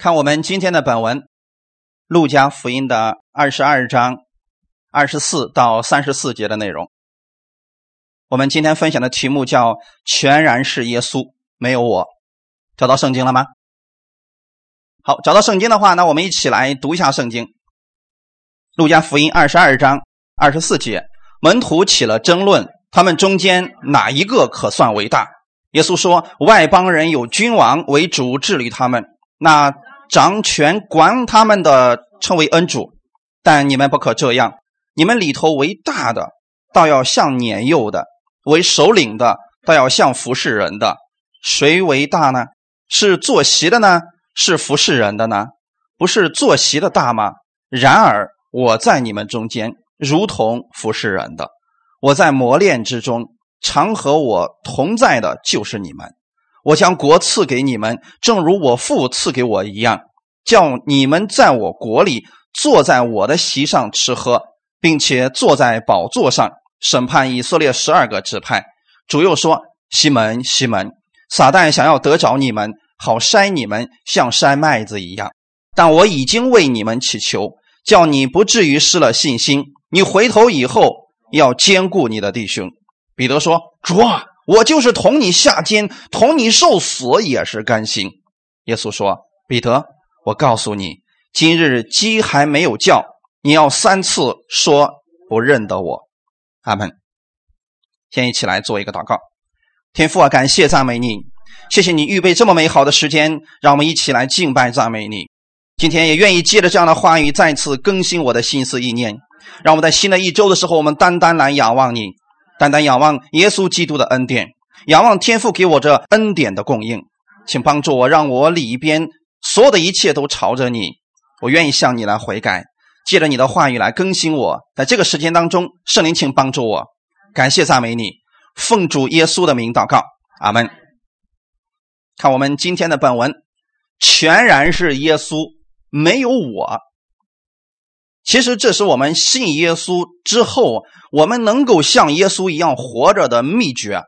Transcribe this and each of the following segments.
看我们今天的本文，《路加福音》的二十二章二十四到三十四节的内容。我们今天分享的题目叫“全然是耶稣，没有我”。找到圣经了吗？好，找到圣经的话，那我们一起来读一下圣经。《路加福音》二十二章二十四节，门徒起了争论，他们中间哪一个可算为大？耶稣说：“外邦人有君王为主治理他们，那。”掌权管他们的称为恩主，但你们不可这样。你们里头为大的，倒要像年幼的；为首领的，倒要像服侍人的。谁为大呢？是坐席的呢？是服侍人的呢？不是坐席的大吗？然而我在你们中间，如同服侍人的。我在磨练之中，常和我同在的就是你们。我将国赐给你们，正如我父赐给我一样，叫你们在我国里坐在我的席上吃喝，并且坐在宝座上审判以色列十二个支派。主又说：“西门，西门，撒旦想要得着你们，好筛你们，像筛麦子一样。但我已经为你们祈求，叫你不至于失了信心。你回头以后要兼顾你的弟兄。”彼得说：“主啊。”我就是同你下监，同你受死也是甘心。耶稣说：“彼得，我告诉你，今日鸡还没有叫，你要三次说不认得我。”阿门。先一起来做一个祷告。天父啊，感谢赞美你，谢谢你预备这么美好的时间，让我们一起来敬拜赞美你。今天也愿意借着这样的话语，再次更新我的心思意念，让我们在新的一周的时候，我们单单来仰望你。单单仰望耶稣基督的恩典，仰望天父给我这恩典的供应，请帮助我，让我里边所有的一切都朝着你。我愿意向你来悔改，借着你的话语来更新我。在这个时间当中，圣灵，请帮助我。感谢赞美你，奉主耶稣的名祷告，阿门。看我们今天的本文，全然是耶稣，没有我。其实这是我们信耶稣之后，我们能够像耶稣一样活着的秘诀。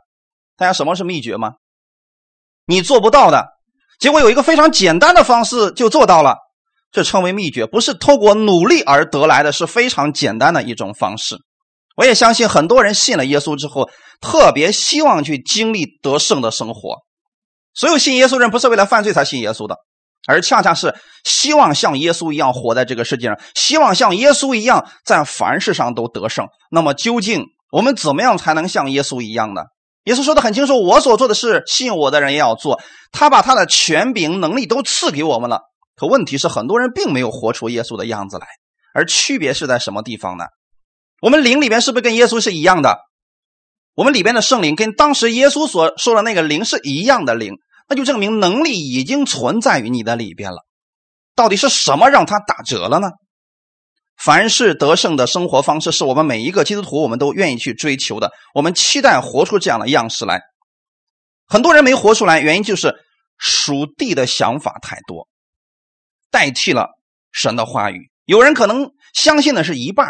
大家什么是秘诀吗？你做不到的，结果有一个非常简单的方式就做到了，这称为秘诀，不是透过努力而得来的，是非常简单的一种方式。我也相信很多人信了耶稣之后，特别希望去经历得胜的生活。所有信耶稣人不是为了犯罪才信耶稣的。而恰恰是希望像耶稣一样活在这个世界上，希望像耶稣一样在凡事上都得胜。那么，究竟我们怎么样才能像耶稣一样呢？耶稣说的很清楚：“我所做的事，信我的人也要做。”他把他的权柄、能力都赐给我们了。可问题是，很多人并没有活出耶稣的样子来。而区别是在什么地方呢？我们灵里边是不是跟耶稣是一样的？我们里边的圣灵跟当时耶稣所说的那个灵是一样的灵。那就证明能力已经存在于你的里边了。到底是什么让它打折了呢？凡是得胜的生活方式，是我们每一个基督徒我们都愿意去追求的。我们期待活出这样的样式来。很多人没活出来，原因就是属地的想法太多，代替了神的话语。有人可能相信的是一半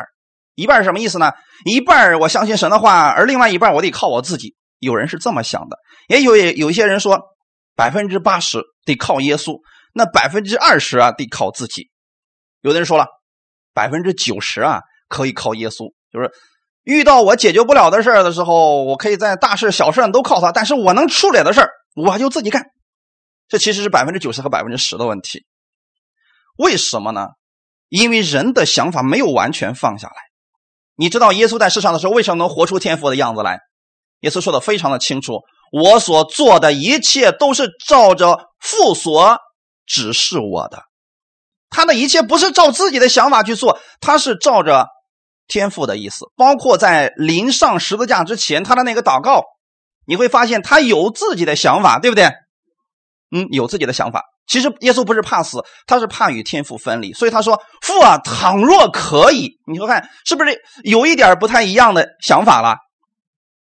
一半是什么意思呢？一半我相信神的话，而另外一半我得靠我自己。有人是这么想的，也有有一些人说。百分之八十得靠耶稣，那百分之二十啊得靠自己。有的人说了，百分之九十啊可以靠耶稣，就是遇到我解决不了的事儿的时候，我可以在大事小事上都靠他，但是我能处理的事儿我就自己干。这其实是百分之九十和百分之十的问题。为什么呢？因为人的想法没有完全放下来。你知道耶稣在世上的时候为什么能活出天赋的样子来？耶稣说的非常的清楚。我所做的一切都是照着父所指示我的，他的一切不是照自己的想法去做，他是照着天父的意思。包括在临上十字架之前，他的那个祷告，你会发现他有自己的想法，对不对？嗯，有自己的想法。其实耶稣不是怕死，他是怕与天父分离，所以他说：“父啊，倘若可以，你说看是不是有一点不太一样的想法了？”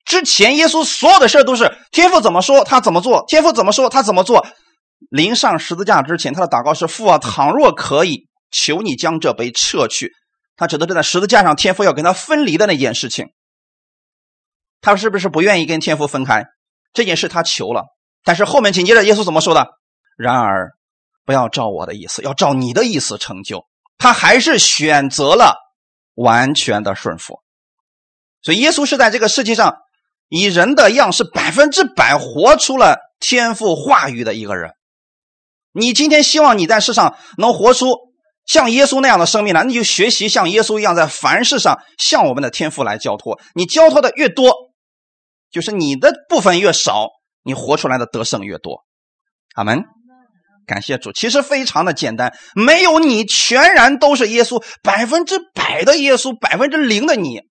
之前耶稣所有的事都是天父怎么说他怎么做，天父怎么说他怎么做。临上十字架之前，他的祷告是：父啊，倘若可以，求你将这杯撤去。他指的是在十字架上天父要跟他分离的那件事情。他是不是不愿意跟天父分开？这件事他求了，但是后面紧接着耶稣怎么说的？然而不要照我的意思，要照你的意思成就。他还是选择了完全的顺服。所以，耶稣是在这个世界上以人的样式，百分之百活出了天赋话语的一个人。你今天希望你在世上能活出像耶稣那样的生命呢？你就学习像耶稣一样，在凡事上向我们的天赋来交托。你交托的越多，就是你的部分越少，你活出来的得胜越多。阿门。感谢主，其实非常的简单，没有你，全然都是耶稣，百分之百的耶稣，百分之零的你。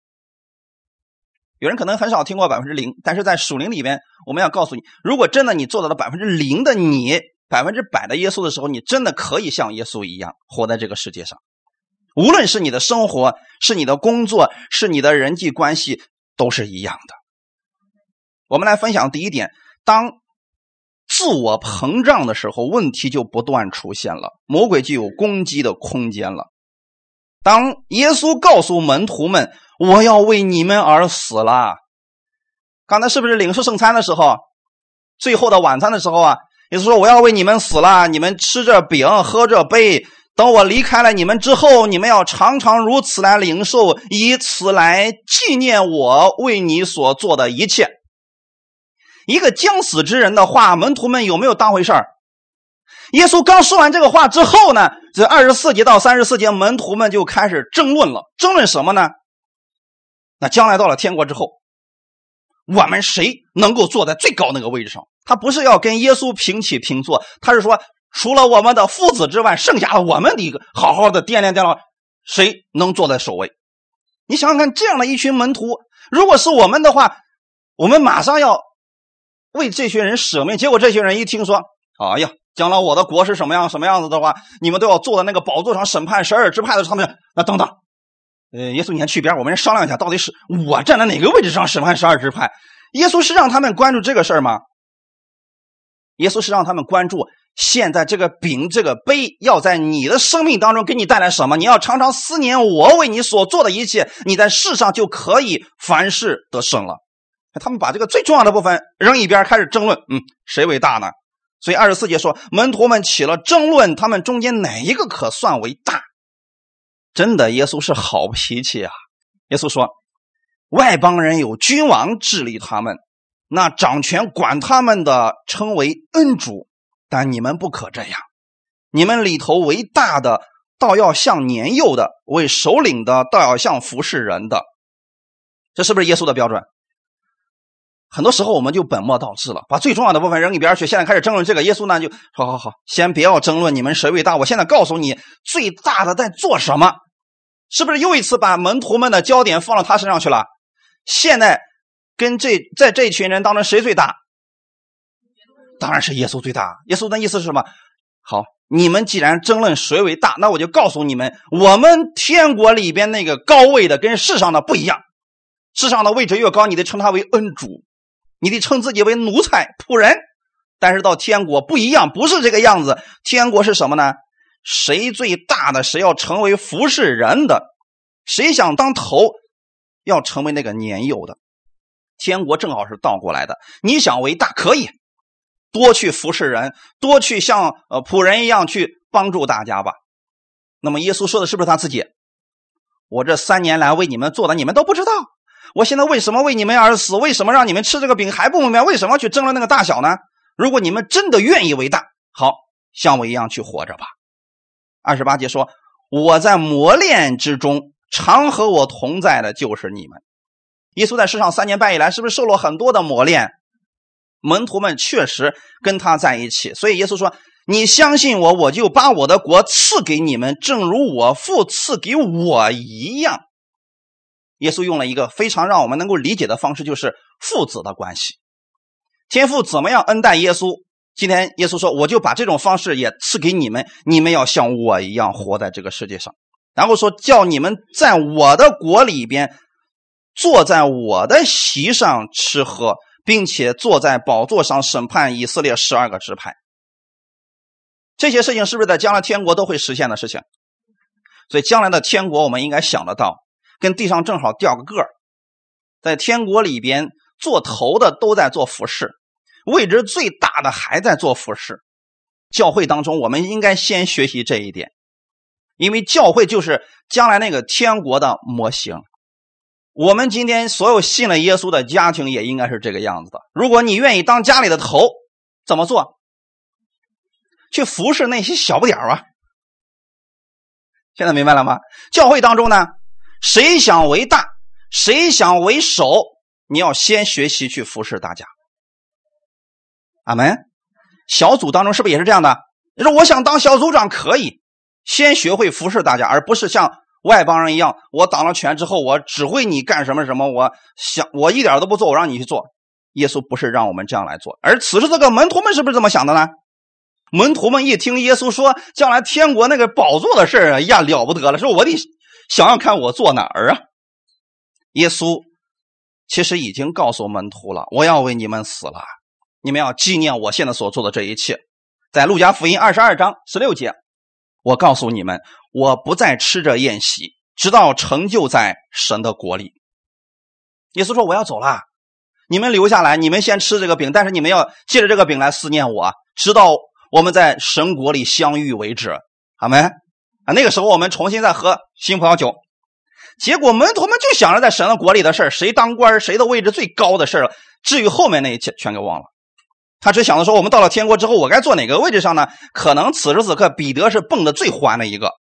有人可能很少听过百分之零，但是在属灵里边，我们要告诉你，如果真的你做到了百分之零的你，百分之百的耶稣的时候，你真的可以像耶稣一样活在这个世界上。无论是你的生活，是你的工作，是你的人际关系，都是一样的。我们来分享第一点，当。自我膨胀的时候，问题就不断出现了，魔鬼就有攻击的空间了。当耶稣告诉门徒们：“我要为你们而死了。”刚才是不是领受圣餐的时候，最后的晚餐的时候啊？耶稣说：“我要为你们死了，你们吃着饼，喝着杯，等我离开了你们之后，你们要常常如此来领受，以此来纪念我为你所做的一切。”一个将死之人的话，门徒们有没有当回事儿？耶稣刚说完这个话之后呢，这二十四节到三十四节，门徒们就开始争论了。争论什么呢？那将来到了天国之后，我们谁能够坐在最高那个位置上？他不是要跟耶稣平起平坐，他是说，除了我们的父子之外，剩下的我们的一个好好的掂量掂量，谁能坐在首位？你想想看，这样的一群门徒，如果是我们的话，我们马上要。为这群人舍命，结果这些人一听说，哎呀，将来我的国是什么样什么样子的话，你们都要坐在那个宝座上审判十二支派的时候，他们那等等，呃，耶稣你先去一边，我们商量一下，到底是我站在哪个位置上审判十二支派？耶稣是让他们关注这个事儿吗？耶稣是让他们关注现在这个饼这个杯要在你的生命当中给你带来什么？你要常常思念我为你所做的一切，你在世上就可以凡事得胜了。他们把这个最重要的部分扔一边，开始争论，嗯，谁为大呢？所以二十四节说，门徒们起了争论，他们中间哪一个可算为大？真的，耶稣是好脾气啊！耶稣说，外邦人有君王治理他们，那掌权管他们的称为恩主，但你们不可这样，你们里头为大的，倒要像年幼的；为首领的，倒要像服侍人的。这是不是耶稣的标准？很多时候我们就本末倒置了，把最重要的部分扔一边去。现在开始争论这个，耶稣呢就好好好，先不要争论你们谁伟大。我现在告诉你，最大的在做什么？是不是又一次把门徒们的焦点放到他身上去了？现在跟这在这群人当中谁最大？当然是耶稣最大。耶稣的意思是什么？好，你们既然争论谁为大，那我就告诉你们，我们天国里边那个高位的跟世上的不一样。世上的位置越高，你得称他为恩主。你得称自己为奴才、仆人，但是到天国不一样，不是这个样子。天国是什么呢？谁最大的，谁要成为服侍人的，谁想当头，要成为那个年幼的。天国正好是倒过来的。你想为大，可以多去服侍人，多去像呃仆人一样去帮助大家吧。那么耶稣说的是不是他自己？我这三年来为你们做的，你们都不知道。我现在为什么为你们而死？为什么让你们吃这个饼还不明白？为什么去争论那个大小呢？如果你们真的愿意为大，好像我一样去活着吧。二十八节说：“我在磨练之中，常和我同在的就是你们。”耶稣在世上三年半以来，是不是受了很多的磨练？门徒们确实跟他在一起，所以耶稣说：“你相信我，我就把我的国赐给你们，正如我父赐给我一样。”耶稣用了一个非常让我们能够理解的方式，就是父子的关系。天父怎么样恩待耶稣？今天耶稣说：“我就把这种方式也赐给你们，你们要像我一样活在这个世界上。”然后说：“叫你们在我的国里边，坐在我的席上吃喝，并且坐在宝座上审判以色列十二个支派。”这些事情是不是在将来天国都会实现的事情？所以将来的天国，我们应该想得到。跟地上正好调个个儿，在天国里边做头的都在做服饰，位置最大的还在做服饰。教会当中，我们应该先学习这一点，因为教会就是将来那个天国的模型。我们今天所有信了耶稣的家庭也应该是这个样子的。如果你愿意当家里的头，怎么做？去服侍那些小不点儿啊！现在明白了吗？教会当中呢，谁想为大，谁想为首，你要先学习去服侍大家。阿门。小组当中是不是也是这样的？你说我想当小组长可以，先学会服侍大家，而不是像外邦人一样，我当了权之后，我指挥你干什么什么，我想我一点都不做，我让你去做。耶稣不是让我们这样来做，而此时这个门徒们是不是这么想的呢？门徒们一听耶稣说将来天国那个宝座的事儿呀，了不得了，说我得想要看我坐哪儿啊？耶稣其实已经告诉门徒了，我要为你们死了。你们要纪念我现在所做的这一切，在路加福音二十二章十六节，我告诉你们，我不再吃着宴席，直到成就在神的国里。耶稣说：“我要走了，你们留下来，你们先吃这个饼，但是你们要借着这个饼来思念我，直到我们在神国里相遇为止。”好没？啊，那个时候我们重新再喝新葡萄酒。结果门徒们就想着在神的国里的事谁当官谁的位置最高的事了。至于后面那一切，全给忘了。他只想着说：“我们到了天国之后，我该坐哪个位置上呢？”可能此时此刻，彼得是蹦的最欢的一个。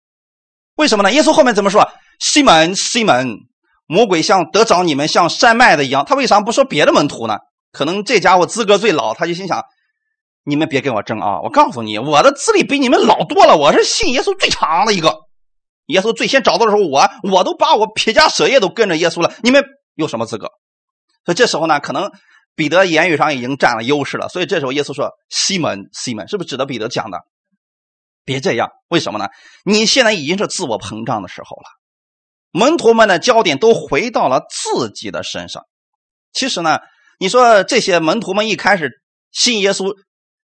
为什么呢？耶稣后面怎么说？西门，西门，魔鬼像得着你们像山脉的一样。他为啥不说别的门徒呢？可能这家伙资格最老，他就心想：你们别跟我争啊！我告诉你，我的资历比你们老多了，我是信耶稣最长的一个。耶稣最先找到的时候，我我都把我撇家舍业都跟着耶稣了。你们有什么资格？所以这时候呢，可能。彼得言语上已经占了优势了，所以这时候耶稣说：“西门，西门，是不是指的彼得讲的？别这样，为什么呢？你现在已经是自我膨胀的时候了。门徒们的焦点都回到了自己的身上。其实呢，你说这些门徒们一开始信耶稣，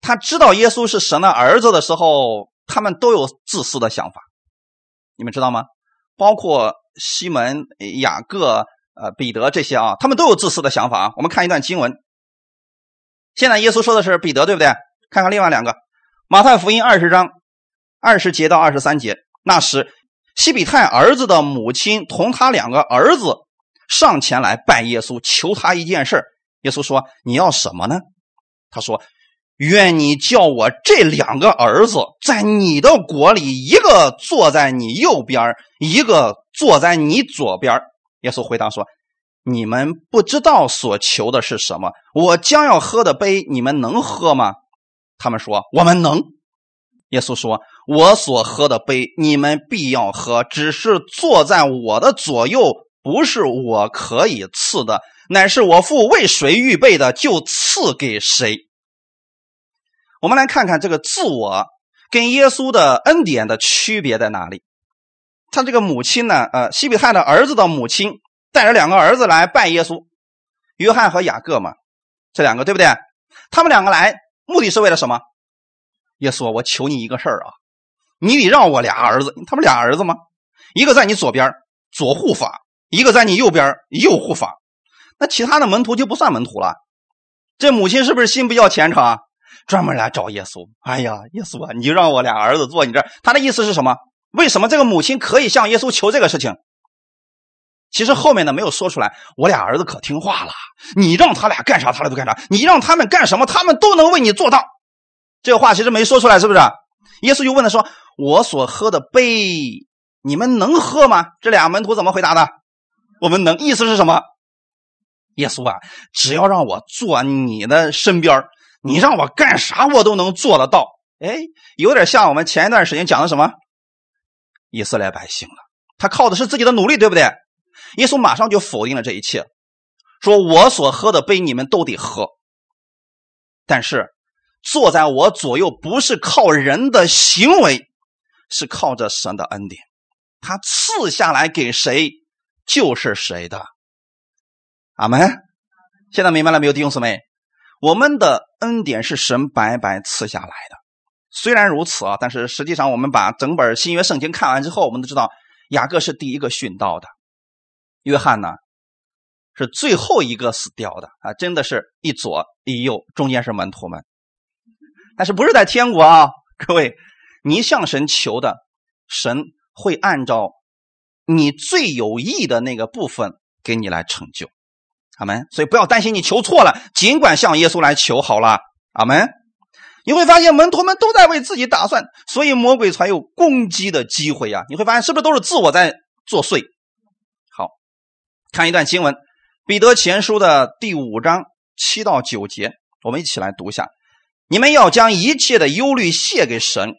他知道耶稣是神的儿子的时候，他们都有自私的想法。你们知道吗？包括西门、雅各。”呃，彼得这些啊，他们都有自私的想法啊。我们看一段经文。现在耶稣说的是彼得，对不对？看看另外两个，马太福音二十章二十节到二十三节。那时，西比泰儿子的母亲同他两个儿子上前来拜耶稣，求他一件事。耶稣说：“你要什么呢？”他说：“愿你叫我这两个儿子在你的国里，一个坐在你右边，一个坐在你左边。”耶稣回答说：“你们不知道所求的是什么。我将要喝的杯，你们能喝吗？”他们说：“我们能。”耶稣说：“我所喝的杯，你们必要喝。只是坐在我的左右，不是我可以赐的，乃是我父为谁预备的，就赐给谁。”我们来看看这个自我跟耶稣的恩典的区别在哪里。他这个母亲呢？呃，西比泰的儿子的母亲带着两个儿子来拜耶稣，约翰和雅各嘛，这两个对不对？他们两个来目的是为了什么？耶稣，我求你一个事儿啊，你得让我俩儿子，他们俩儿子吗？一个在你左边左护法，一个在你右边右护法。那其他的门徒就不算门徒了。这母亲是不是心比较虔诚啊？专门来找耶稣。哎呀，耶稣啊，你就让我俩儿子坐你这儿。他的意思是什么？为什么这个母亲可以向耶稣求这个事情？其实后面呢没有说出来。我俩儿子可听话了，你让他俩干啥，他俩都干啥；你让他们干什么，他们都能为你做到。这个话其实没说出来，是不是？耶稣就问他说：“我所喝的杯，你们能喝吗？”这俩门徒怎么回答的？我们能。意思是什么？耶稣啊，只要让我坐你的身边，你让我干啥，我都能做得到。哎，有点像我们前一段时间讲的什么？以色列百姓了，他靠的是自己的努力，对不对？耶稣马上就否定了这一切，说我所喝的杯你们都得喝，但是坐在我左右不是靠人的行为，是靠着神的恩典，他赐下来给谁就是谁的。阿门。现在明白了没有，弟兄姊妹？我们的恩典是神白白赐下来的。虽然如此啊，但是实际上，我们把整本新约圣经看完之后，我们都知道雅各是第一个殉道的，约翰呢是最后一个死掉的啊！真的是一左一右，中间是门徒们，但是不是在天国啊？各位，你向神求的，神会按照你最有益的那个部分给你来成就。阿门。所以不要担心你求错了，尽管向耶稣来求好了。阿门。你会发现门徒们都在为自己打算，所以魔鬼才有攻击的机会呀。你会发现是不是都是自我在作祟？好，看一段经文，《彼得前书》的第五章七到九节，我们一起来读一下。你们要将一切的忧虑卸给神，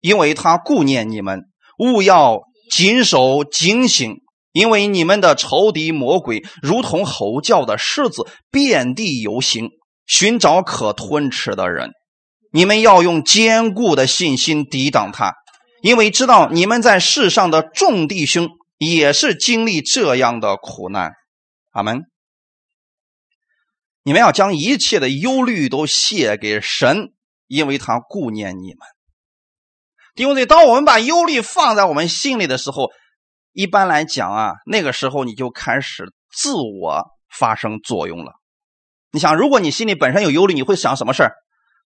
因为他顾念你们。勿要谨守警醒，因为你们的仇敌魔鬼如同吼叫的狮子，遍地游行，寻找可吞吃的人。你们要用坚固的信心抵挡他，因为知道你们在世上的众弟兄也是经历这样的苦难。阿门。你们要将一切的忧虑都卸给神，因为他顾念你们。弟兄姊当我们把忧虑放在我们心里的时候，一般来讲啊，那个时候你就开始自我发生作用了。你想，如果你心里本身有忧虑，你会想什么事儿？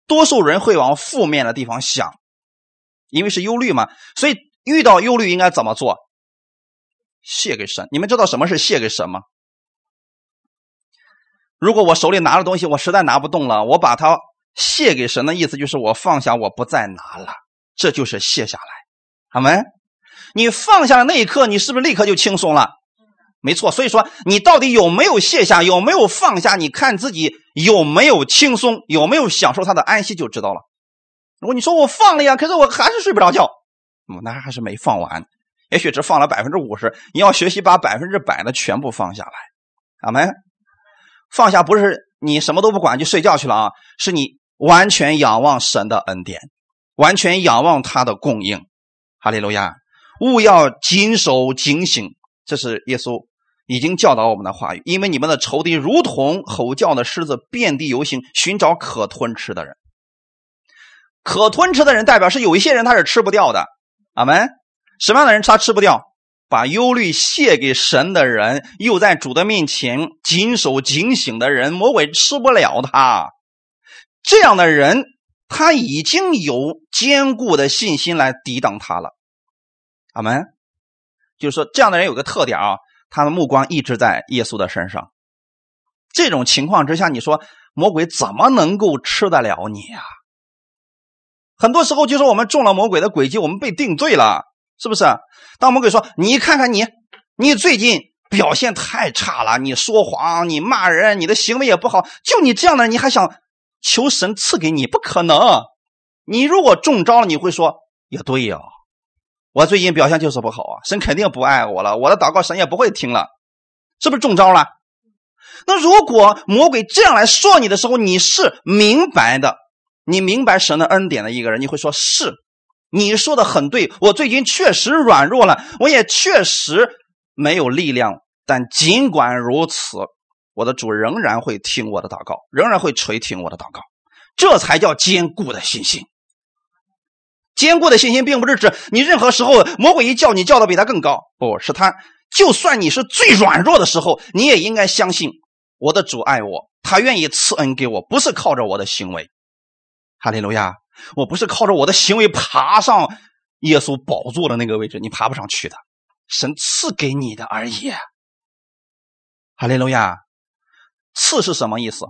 多数人会往负面的地方想，因为是忧虑嘛。所以遇到忧虑应该怎么做？谢给神。你们知道什么是谢给神吗？如果我手里拿的东西我实在拿不动了，我把它卸给神的意思就是我放下，我不再拿了。这就是卸下来，好没？你放下的那一刻，你是不是立刻就轻松了？没错，所以说你到底有没有卸下，有没有放下？你看自己有没有轻松，有没有享受他的安息就知道了。如果你说我放了呀，可是我还是睡不着觉，那还是没放完，也许只放了百分之五十。你要学习把百分之百的全部放下来，好没？放下不是你什么都不管就睡觉去了啊，是你完全仰望神的恩典。完全仰望他的供应，哈利路亚！勿要谨守警醒，这是耶稣已经教导我们的话语。因为你们的仇敌如同吼叫的狮子，遍地游行，寻找可吞吃的人。可吞吃的人代表是有一些人他是吃不掉的。阿门。什么样的人他吃不掉？把忧虑卸给神的人，又在主的面前谨守警醒的人，魔鬼吃不了他。这样的人。他已经有坚固的信心来抵挡他了，阿门。就是说，这样的人有个特点啊，他的目光一直在耶稣的身上。这种情况之下，你说魔鬼怎么能够吃得了你呀？很多时候就是我们中了魔鬼的诡计，我们被定罪了，是不是？当魔鬼说：“你看看你，你最近表现太差了，你说谎，你骂人，你的行为也不好，就你这样的人，你还想？”求神赐给你不可能，你如果中招了，你会说也对呀，我最近表现就是不好啊，神肯定不爱我了，我的祷告神也不会听了，是不是中招了？那如果魔鬼这样来说你的时候，你是明白的，你明白神的恩典的一个人，你会说是，你说的很对，我最近确实软弱了，我也确实没有力量，但尽管如此。我的主仍然会听我的祷告，仍然会垂听我的祷告，这才叫坚固的信心。坚固的信心并不是指你任何时候魔鬼一叫你叫的比他更高，不是他。就算你是最软弱的时候，你也应该相信我的主爱我，他愿意赐恩给我，不是靠着我的行为。哈利路亚！我不是靠着我的行为爬上耶稣宝座的那个位置，你爬不上去的，神赐给你的而已。哈利路亚！赐是什么意思？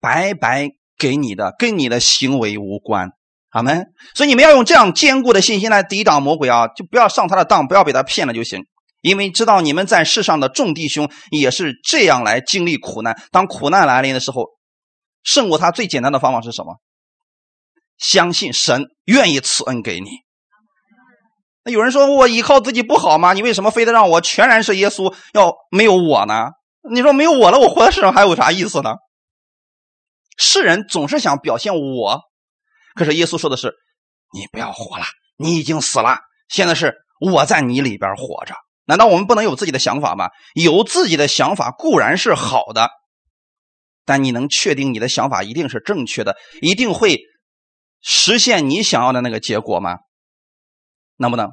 白白给你的，跟你的行为无关，阿门。所以你们要用这样坚固的信心来抵挡魔鬼啊，就不要上他的当，不要被他骗了就行。因为知道你们在世上的众弟兄也是这样来经历苦难。当苦难来临的时候，胜过他最简单的方法是什么？相信神愿意赐恩给你。那有人说我依靠自己不好吗？你为什么非得让我全然是耶稣，要没有我呢？你说没有我了，我活在世上还有啥意思呢？世人总是想表现我，可是耶稣说的是：你不要活了，你已经死了，现在是我在你里边活着。难道我们不能有自己的想法吗？有自己的想法固然是好的，但你能确定你的想法一定是正确的，一定会实现你想要的那个结果吗？能不能？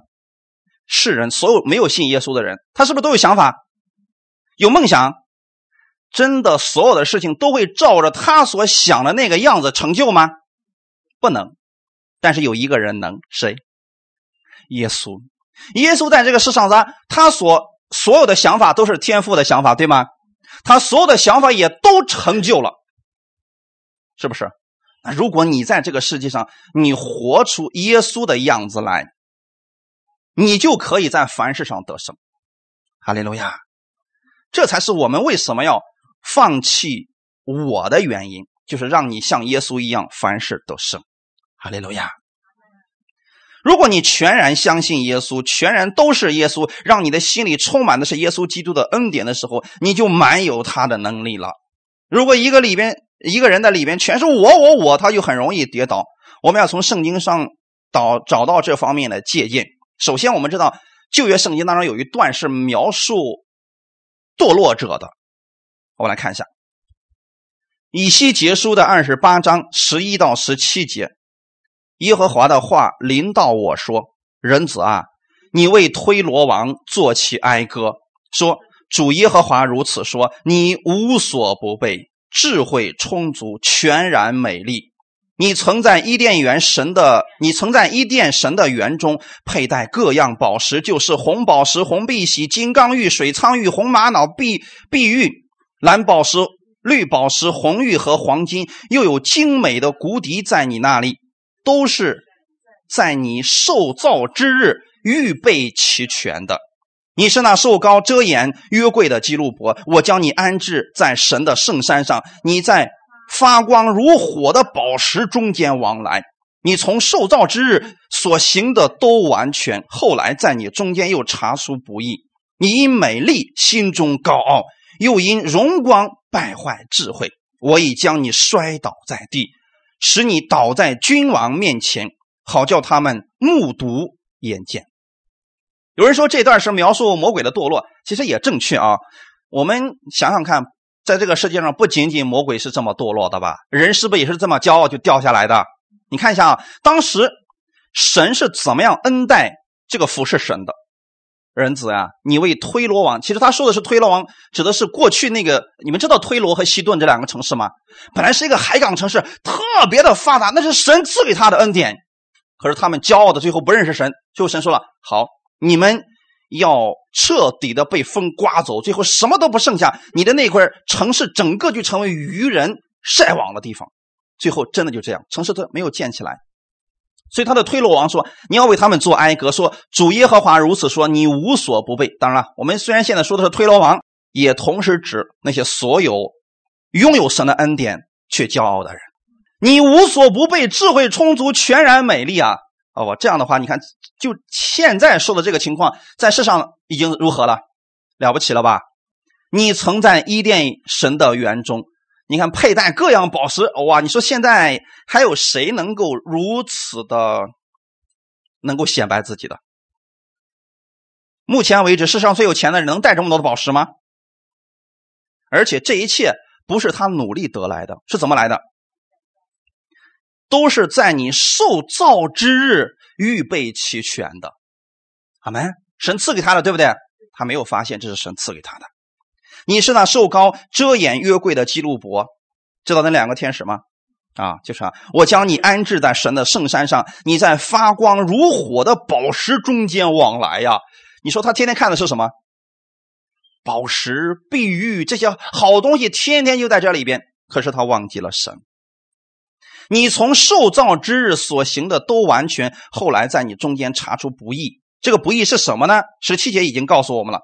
世人所有没有信耶稣的人，他是不是都有想法？有梦想，真的所有的事情都会照着他所想的那个样子成就吗？不能。但是有一个人能，谁？耶稣。耶稣在这个世上上，他所所有的想法都是天赋的想法，对吗？他所有的想法也都成就了，是不是？那如果你在这个世界上，你活出耶稣的样子来，你就可以在凡事上得胜。哈利路亚！这才是我们为什么要放弃我的原因，就是让你像耶稣一样凡事得胜。哈利路亚！如果你全然相信耶稣，全然都是耶稣，让你的心里充满的是耶稣基督的恩典的时候，你就满有他的能力了。如果一个里边一个人的里边全是我我我，他就很容易跌倒。我们要从圣经上找找到这方面的借鉴。首先，我们知道旧约圣经当中有一段是描述堕落者的，我们来看一下以西结书的二十八章十一到十七节。耶和华的话临到我说：“人子啊，你为推罗王作起哀歌，说主耶和华如此说：你无所不备，智慧充足，全然美丽。你曾在伊甸园神的，你曾在伊甸神的园中佩戴各样宝石，就是红宝石、红碧玺、金刚玉、水苍玉、红玛瑙、碧碧玉、蓝宝石、绿宝石、红玉和黄金，又有精美的骨笛在你那里。”都是在你受造之日预备齐全的。你是那受高遮掩约柜的基路伯，我将你安置在神的圣山上。你在发光如火的宝石中间往来。你从受造之日所行的都完全，后来在你中间又查出不义。你因美丽心中高傲，又因荣光败坏智慧。我已将你摔倒在地。使你倒在君王面前，好叫他们目睹眼见。有人说这段是描述魔鬼的堕落，其实也正确啊。我们想想看，在这个世界上，不仅仅魔鬼是这么堕落的吧？人是不是也是这么骄傲就掉下来的？你看一下啊，当时神是怎么样恩待这个服侍神的？人子啊，你为推罗王，其实他说的是推罗王，指的是过去那个。你们知道推罗和西顿这两个城市吗？本来是一个海港城市，特别的发达，那是神赐给他的恩典。可是他们骄傲的，最后不认识神，最后神说了：“好，你们要彻底的被风刮走，最后什么都不剩下，你的那块城市整个就成为渔人晒网的地方。最后真的就这样，城市都没有建起来。”所以他的推罗王说：“你要为他们做哀歌，说主耶和华如此说，你无所不备。当然了，我们虽然现在说的是推罗王，也同时指那些所有拥有神的恩典却骄傲的人。你无所不备，智慧充足，全然美丽啊！哦，这样的话，你看，就现在说的这个情况，在世上已经如何了？了不起了吧？你曾在伊甸神的园中。”你看，佩戴各样宝石，哇！你说现在还有谁能够如此的能够显摆自己的？目前为止，世上最有钱的人能带这么多的宝石吗？而且这一切不是他努力得来的，是怎么来的？都是在你受造之日预备齐全的。阿门！神赐给他的，对不对？他没有发现这是神赐给他的。你是那受高遮掩约柜的基路伯，知道那两个天使吗？啊，就是啊，我将你安置在神的圣山上，你在发光如火的宝石中间往来呀。你说他天天看的是什么？宝石、碧玉这些好东西，天天就在这里边。可是他忘记了神。你从受造之日所行的都完全，后来在你中间查出不义。这个不义是什么呢？十七节已经告诉我们了。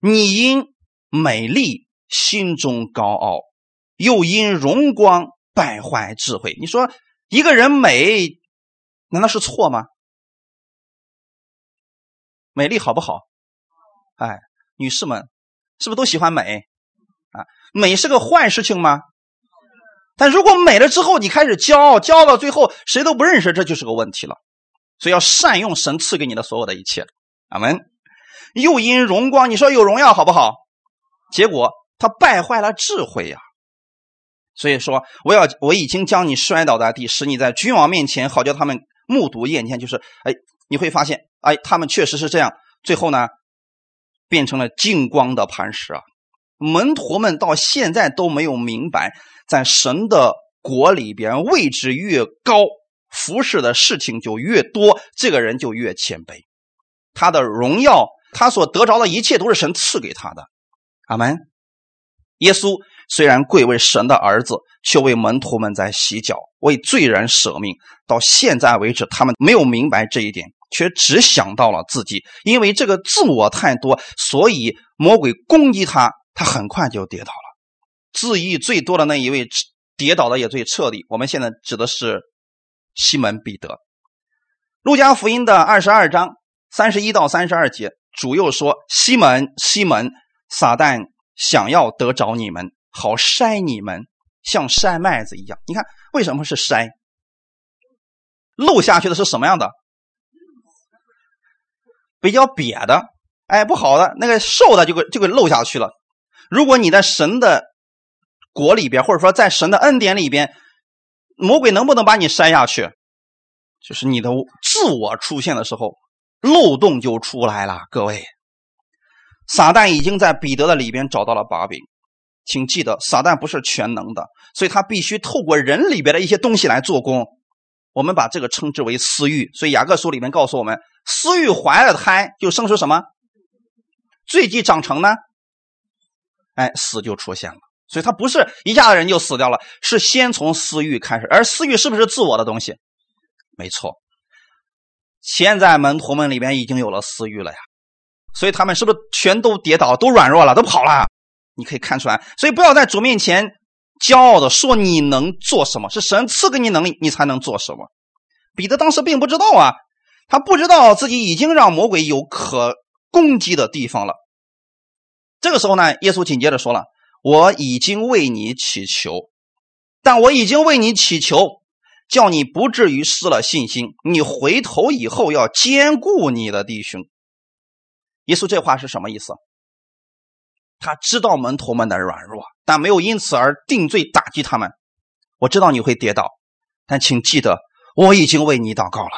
你因美丽心中高傲，又因荣光败坏智慧。你说一个人美，难道是错吗？美丽好不好？哎，女士们，是不是都喜欢美？啊，美是个坏事情吗？但如果美了之后，你开始骄傲，骄傲到最后谁都不认识，这就是个问题了。所以要善用神赐给你的所有的一切。阿门。又因荣光，你说有荣耀好不好？结果他败坏了智慧呀。所以说，我要我已经将你摔倒在地，使你在君王面前，好叫他们目睹眼前。就是，哎，你会发现，哎，他们确实是这样。最后呢，变成了净光的磐石啊。门徒们到现在都没有明白，在神的国里边位置越高，服侍的事情就越多，这个人就越谦卑。他的荣耀，他所得着的一切都是神赐给他的。阿门。耶稣虽然贵为神的儿子，却为门徒们在洗脚，为罪人舍命。到现在为止，他们没有明白这一点，却只想到了自己。因为这个自我太多，所以魔鬼攻击他，他很快就跌倒了。自义最多的那一位，跌倒的也最彻底。我们现在指的是西门彼得。路加福音的二十二章三十一到三十二节，主又说：“西门，西门，撒旦。”想要得着你们，好筛你们，像筛麦子一样。你看，为什么是筛？漏下去的是什么样的？比较瘪的，哎，不好的，那个瘦的就给就给漏下去了。如果你在神的国里边，或者说在神的恩典里边，魔鬼能不能把你筛下去？就是你的自我出现的时候，漏洞就出来了，各位。撒旦已经在彼得的里边找到了把柄，请记得，撒旦不是全能的，所以他必须透过人里边的一些东西来做工。我们把这个称之为私欲。所以雅各书里面告诉我们，私欲怀了胎就生出什么？罪既长成呢？哎，死就出现了。所以他不是一下子人就死掉了，是先从私欲开始。而私欲是不是自我的东西？没错。现在门徒们里边已经有了私欲了呀。所以他们是不是全都跌倒，都软弱了，都跑了？你可以看出来。所以不要在主面前骄傲的说你能做什么，是神赐给你能力，你才能做什么。彼得当时并不知道啊，他不知道自己已经让魔鬼有可攻击的地方了。这个时候呢，耶稣紧接着说了：“我已经为你祈求，但我已经为你祈求，叫你不至于失了信心。你回头以后要兼顾你的弟兄。”耶稣这话是什么意思？他知道门徒们的软弱，但没有因此而定罪打击他们。我知道你会跌倒，但请记得，我已经为你祷告了，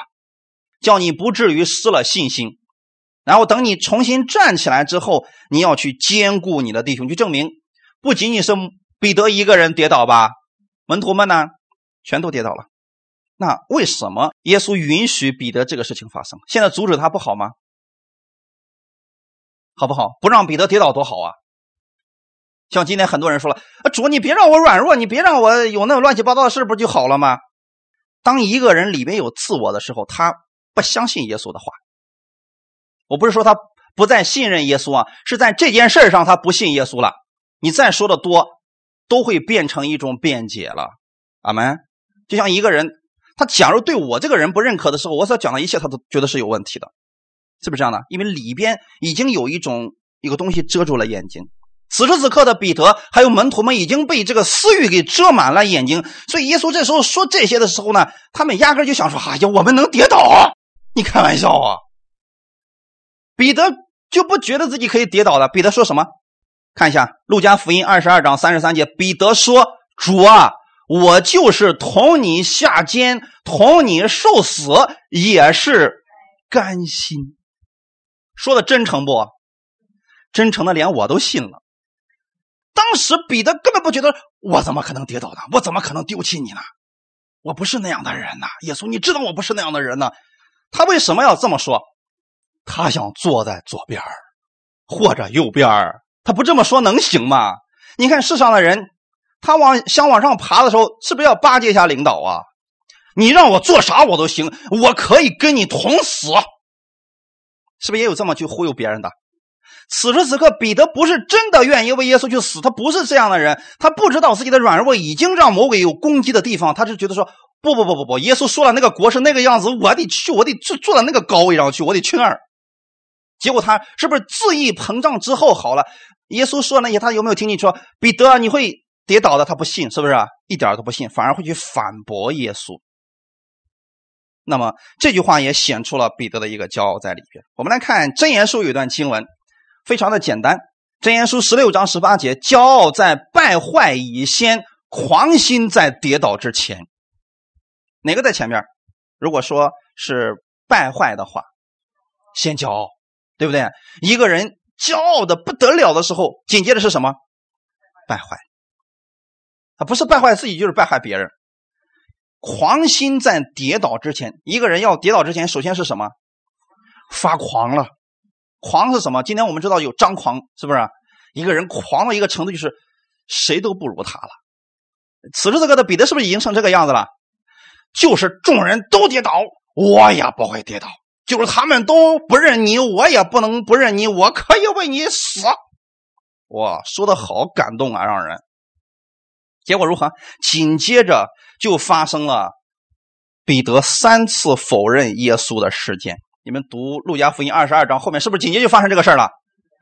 叫你不至于失了信心。然后等你重新站起来之后，你要去兼顾你的弟兄，去证明不仅仅是彼得一个人跌倒吧？门徒们呢，全都跌倒了。那为什么耶稣允许彼得这个事情发生？现在阻止他不好吗？好不好？不让彼得跌倒多好啊！像今天很多人说了：“主，你别让我软弱，你别让我有那种乱七八糟的事，不就好了吗？”当一个人里面有自我的时候，他不相信耶稣的话。我不是说他不再信任耶稣啊，是在这件事上他不信耶稣了。你再说的多，都会变成一种辩解了。阿门。就像一个人，他假如对我这个人不认可的时候，我所讲的一切他都觉得是有问题的。是不是这样的？因为里边已经有一种一个东西遮住了眼睛。此时此刻的彼得还有门徒们已经被这个私欲给遮满了眼睛，所以耶稣这时候说这些的时候呢，他们压根就想说：“哎呀，我们能跌倒？你开玩笑啊！”彼得就不觉得自己可以跌倒了。彼得说什么？看一下《路加福音》二十二章三十三节，彼得说：“主啊，我就是同你下监，同你受死，也是甘心。”说的真诚不？真诚的连我都信了。当时彼得根本不觉得我怎么可能跌倒呢？我怎么可能丢弃你呢？我不是那样的人呐！耶稣，你知道我不是那样的人呢。他为什么要这么说？他想坐在左边或者右边他不这么说能行吗？你看世上的人，他往想往上爬的时候，是不是要巴结一下领导啊？你让我做啥我都行，我可以跟你同死。是不是也有这么去忽悠别人的？此时此刻，彼得不是真的愿意为耶稣去死，他不是这样的人，他不知道自己的软弱已经让魔鬼有攻击的地方，他是觉得说不不不不不，耶稣说了那个国是那个样子，我得去，我得坐坐到那个高位上去，我得去那儿。结果他是不是自意膨胀之后好了？耶稣说那些，他有没有听进去？彼得你会跌倒的，他不信，是不是？一点都不信，反而会去反驳耶稣。那么这句话也显出了彼得的一个骄傲在里边。我们来看《真言书》有一段经文，非常的简单，《真言书》十六章十八节：“骄傲在败坏以先，狂心在跌倒之前。”哪个在前面？如果说是败坏的话，先骄傲，对不对？一个人骄傲的不得了的时候，紧接着是什么？败坏。不是败坏自己，就是败坏别人。狂心在跌倒之前，一个人要跌倒之前，首先是什么？发狂了。狂是什么？今天我们知道有张狂，是不是？一个人狂到一个程度，就是谁都不如他了。此时此刻的彼得是不是已经成这个样子了？就是众人都跌倒，我也不会跌倒；就是他们都不认你，我也不能不认你。我可以为你死。哇，说的好感动啊，让人。结果如何？紧接着就发生了彼得三次否认耶稣的事件。你们读路加福音二十二章后面，是不是紧接着就发生这个事了？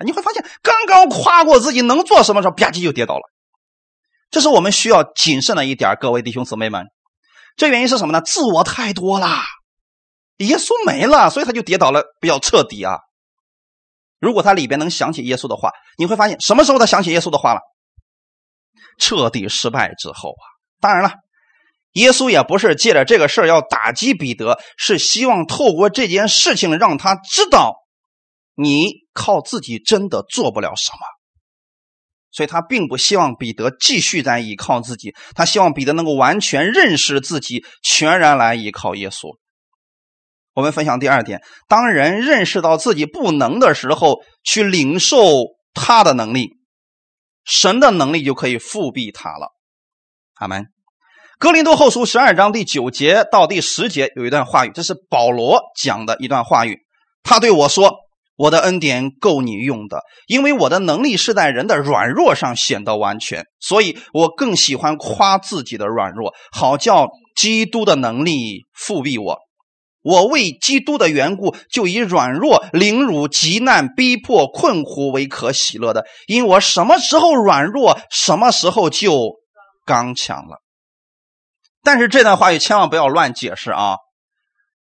你会发现，刚刚夸过自己能做什么时候，吧唧就跌倒了。这是我们需要谨慎的一点，各位弟兄姊妹们。这原因是什么呢？自我太多了，耶稣没了，所以他就跌倒了，比较彻底啊。如果他里边能想起耶稣的话，你会发现什么时候他想起耶稣的话了？彻底失败之后啊。当然了，耶稣也不是借着这个事儿要打击彼得，是希望透过这件事情让他知道，你靠自己真的做不了什么。所以他并不希望彼得继续在依靠自己，他希望彼得能够完全认识自己，全然来依靠耶稣。我们分享第二点：当人认识到自己不能的时候，去领受他的能力，神的能力就可以复辟他了。阿门。格林多后书十二章第九节到第十节有一段话语，这是保罗讲的一段话语，他对我说。我的恩典够你用的，因为我的能力是在人的软弱上显得完全，所以我更喜欢夸自己的软弱，好叫基督的能力复辟我。我为基督的缘故，就以软弱、凌辱、极难、逼迫、困苦为可喜乐的，因我什么时候软弱，什么时候就刚强了。但是这段话语千万不要乱解释啊！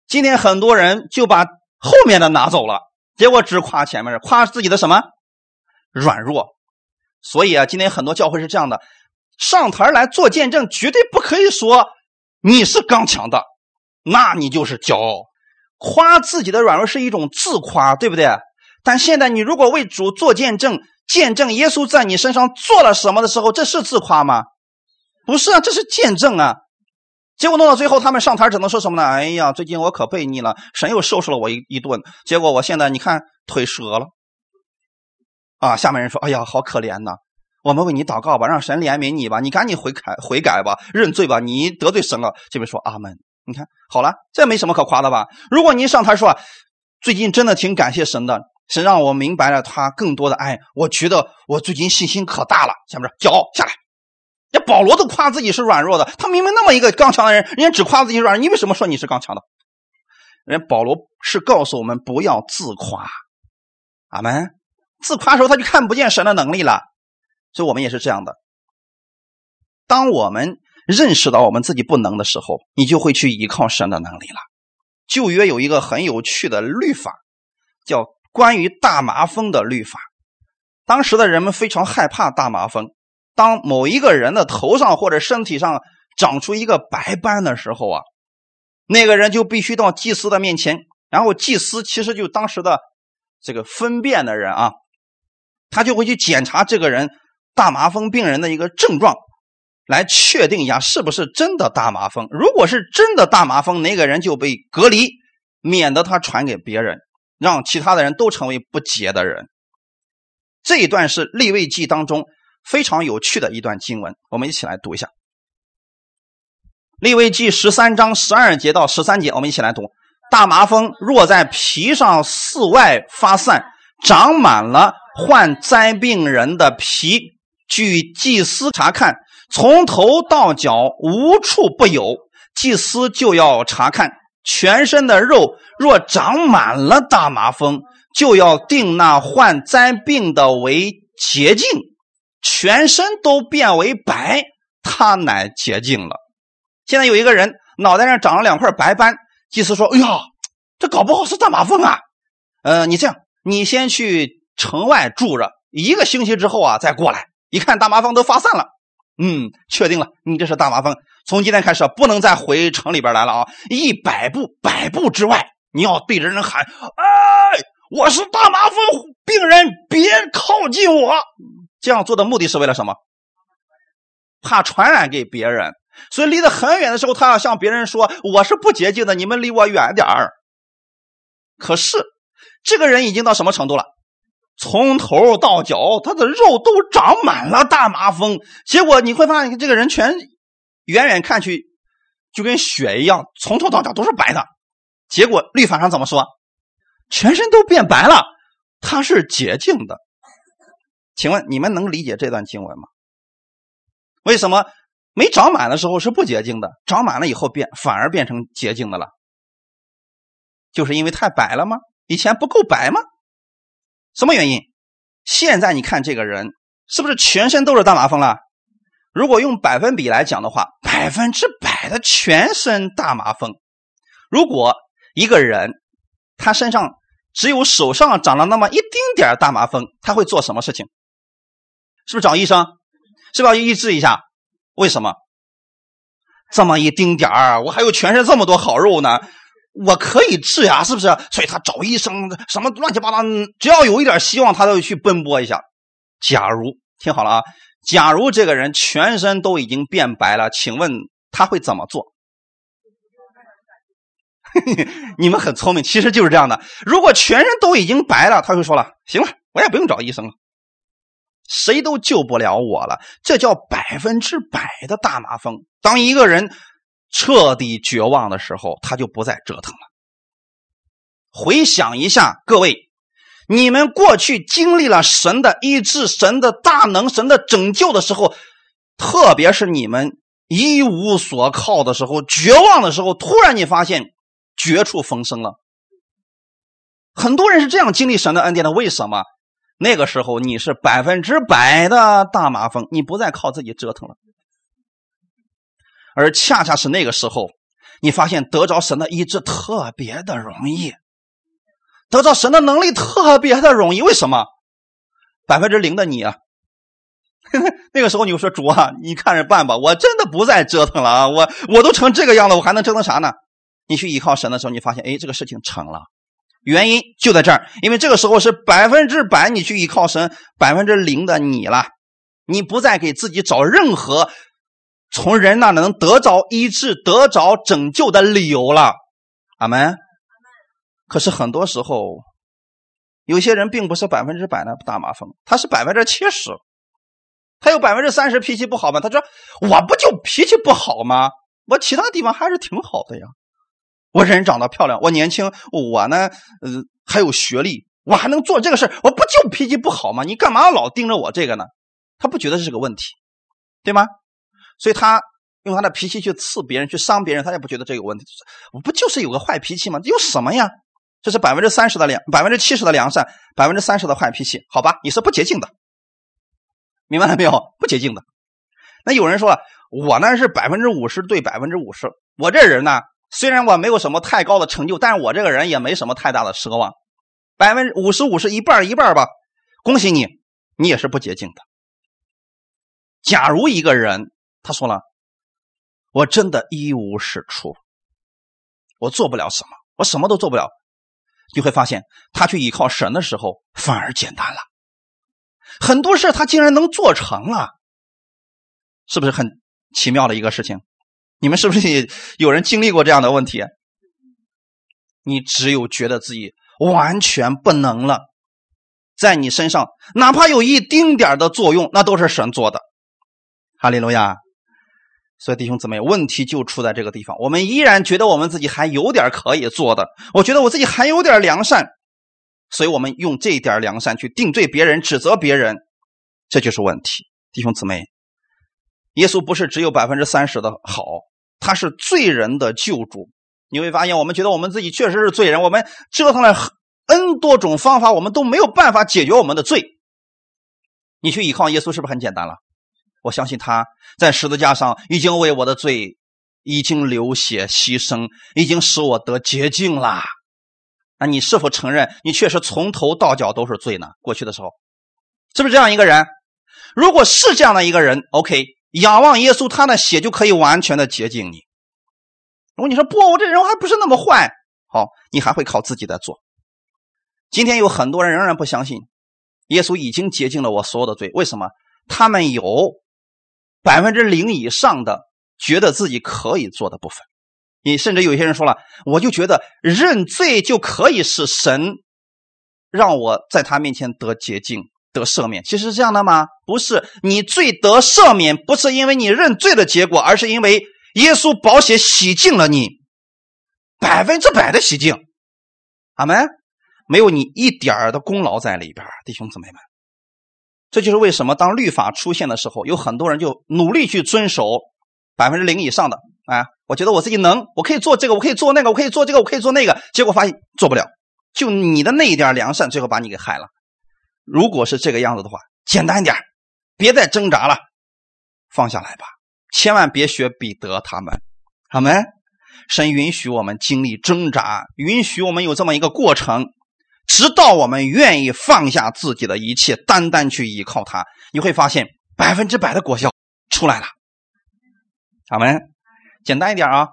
今天很多人就把后面的拿走了。结果只夸前面是夸自己的什么软弱，所以啊，今天很多教会是这样的：上台来做见证，绝对不可以说你是刚强的，那你就是骄傲。夸自己的软弱是一种自夸，对不对？但现在你如果为主做见证，见证耶稣在你身上做了什么的时候，这是自夸吗？不是啊，这是见证啊。结果弄到最后，他们上台只能说什么呢？哎呀，最近我可背逆了，神又收拾了我一一顿。结果我现在你看腿折了，啊！下面人说：“哎呀，好可怜呐！我们为你祷告吧，让神怜悯你吧，你赶紧悔改悔改吧，认罪吧，你得罪神了。”这边说：“阿门。”你看好了，这没什么可夸的吧？如果您上台说最近真的挺感谢神的，神让我明白了他更多的爱，我觉得我最近信心可大了。下面说骄傲下来。人保罗都夸自己是软弱的，他明明那么一个刚强的人，人家只夸自己软弱，你为什么说你是刚强的？人家保罗是告诉我们不要自夸，阿门。自夸的时候他就看不见神的能力了，所以我们也是这样的。当我们认识到我们自己不能的时候，你就会去依靠神的能力了。旧约有一个很有趣的律法，叫关于大麻风的律法。当时的人们非常害怕大麻风。当某一个人的头上或者身体上长出一个白斑的时候啊，那个人就必须到祭司的面前，然后祭司其实就当时的这个分辨的人啊，他就会去检查这个人大麻风病人的一个症状，来确定一下是不是真的大麻风。如果是真的大麻风，那个人就被隔离，免得他传给别人，让其他的人都成为不洁的人。这一段是立位记当中。非常有趣的一段经文，我们一起来读一下《利未记》十三章十二节到十三节，我们一起来读：大麻风若在皮上四外发散，长满了患灾病人的皮，据祭司查看，从头到脚无处不有，祭司就要查看全身的肉，若长满了大麻风，就要定那患灾病的为洁净。全身都变为白，他乃洁净了。现在有一个人脑袋上长了两块白斑，祭司说：“哎呀，这搞不好是大麻风啊！”呃，你这样，你先去城外住着一个星期之后啊，再过来一看，大麻风都发散了。嗯，确定了，你这是大麻风。从今天开始不能再回城里边来了啊！一百步、百步之外，你要对着人喊：“哎，我是大麻风病人，别靠近我。”这样做的目的是为了什么？怕传染给别人，所以离得很远的时候，他要向别人说：“我是不洁净的，你们离我远点儿。”可是这个人已经到什么程度了？从头到脚，他的肉都长满了大麻风。结果你会发现，这个人全远远看去就跟血一样，从头到脚都是白的。结果律法上怎么说？全身都变白了，他是洁净的。请问你们能理解这段经文吗？为什么没长满的时候是不洁净的，长满了以后变反而变成洁净的了？就是因为太白了吗？以前不够白吗？什么原因？现在你看这个人是不是全身都是大麻风了？如果用百分比来讲的话，百分之百的全身大麻风。如果一个人他身上只有手上长了那么一丁点大麻风，他会做什么事情？是不是找医生？是不是要医治一下？为什么？这么一丁点儿，我还有全身这么多好肉呢，我可以治呀，是不是？所以他找医生，什么乱七八糟，只要有一点希望，他都去奔波一下。假如听好了啊，假如这个人全身都已经变白了，请问他会怎么做？你们很聪明，其实就是这样的。如果全身都已经白了，他会说了：“行了，我也不用找医生了。”谁都救不了我了，这叫百分之百的大麻风。当一个人彻底绝望的时候，他就不再折腾了。回想一下，各位，你们过去经历了神的医治、神的大能、神的拯救的时候，特别是你们一无所靠的时候、绝望的时候，突然你发现绝处逢生了。很多人是这样经历神的恩典的，为什么？那个时候你是百分之百的大麻风，你不再靠自己折腾了，而恰恰是那个时候，你发现得着神的医治特别的容易，得着神的能力特别的容易。为什么？百分之零的你啊，那个时候你就说主啊，你看着办吧，我真的不再折腾了啊，我我都成这个样了，我还能折腾啥呢？你去依靠神的时候，你发现哎，这个事情成了。原因就在这儿，因为这个时候是百分之百你去依靠神，百分之零的你了，你不再给自己找任何从人那能得着医治、得着拯救的理由了。阿门。可是很多时候，有些人并不是百分之百的大麻风，他是百分之七十，他有百分之三十脾气不好吗？他说：“我不就脾气不好吗？我其他地方还是挺好的呀。”我人长得漂亮，我年轻，我呢，呃，还有学历，我还能做这个事我不就脾气不好吗？你干嘛老盯着我这个呢？他不觉得这是个问题，对吗？所以他用他的脾气去刺别人，去伤别人，他也不觉得这有问题。我不就是有个坏脾气吗？有什么呀？这是百分之三十的良，百分之七十的良善，百分之三十的坏脾气。好吧，你是不洁净的，明白了没有？不洁净的。那有人说了，我呢是百分之五十对百分之五十，我这人呢。虽然我没有什么太高的成就，但是我这个人也没什么太大的奢望，百分之五十五是一半一半吧。恭喜你，你也是不洁净的。假如一个人他说了，我真的一无是处，我做不了什么，我什么都做不了，你会发现他去依靠神的时候反而简单了，很多事他竟然能做成了，是不是很奇妙的一个事情？你们是不是也有人经历过这样的问题？你只有觉得自己完全不能了，在你身上哪怕有一丁点的作用，那都是神做的。哈利路亚！所以弟兄姊妹，问题就出在这个地方。我们依然觉得我们自己还有点可以做的，我觉得我自己还有点良善，所以我们用这点良善去定罪别人、指责别人，这就是问题。弟兄姊妹，耶稣不是只有百分之三十的好。他是罪人的救主，你会发现，我们觉得我们自己确实是罪人，我们折腾了 n 多种方法，我们都没有办法解决我们的罪。你去依靠耶稣是不是很简单了？我相信他在十字架上已经为我的罪已经流血牺牲，已经使我得洁净了。那你是否承认你确实从头到脚都是罪呢？过去的时候，是不是这样一个人？如果是这样的一个人，OK。仰望耶稣，他的血就可以完全的洁净你。如果你说不，我这人还不是那么坏，好，你还会靠自己在做。今天有很多人仍然不相信耶稣已经洁净了我所有的罪，为什么？他们有百分之零以上的觉得自己可以做的部分。你甚至有些人说了，我就觉得认罪就可以使神让我在他面前得洁净、得赦免。其实是这样的吗？不是，你罪得赦免不是因为你认罪的结果，而是因为耶稣宝血洗净了你，百分之百的洗净。阿门。没有你一点的功劳在里边，弟兄姊妹们。这就是为什么当律法出现的时候，有很多人就努力去遵守百分之零以上的。哎，我觉得我自己能，我可以做这个，我可以做那个，我可以做这个，我可以做那个。结果发现做不了，就你的那一点良善，最后把你给害了。如果是这个样子的话，简单一点，别再挣扎了，放下来吧。千万别学彼得他们，好没？神允许我们经历挣扎，允许我们有这么一个过程，直到我们愿意放下自己的一切，单单去依靠他，你会发现百分之百的果效出来了。好没？简单一点啊。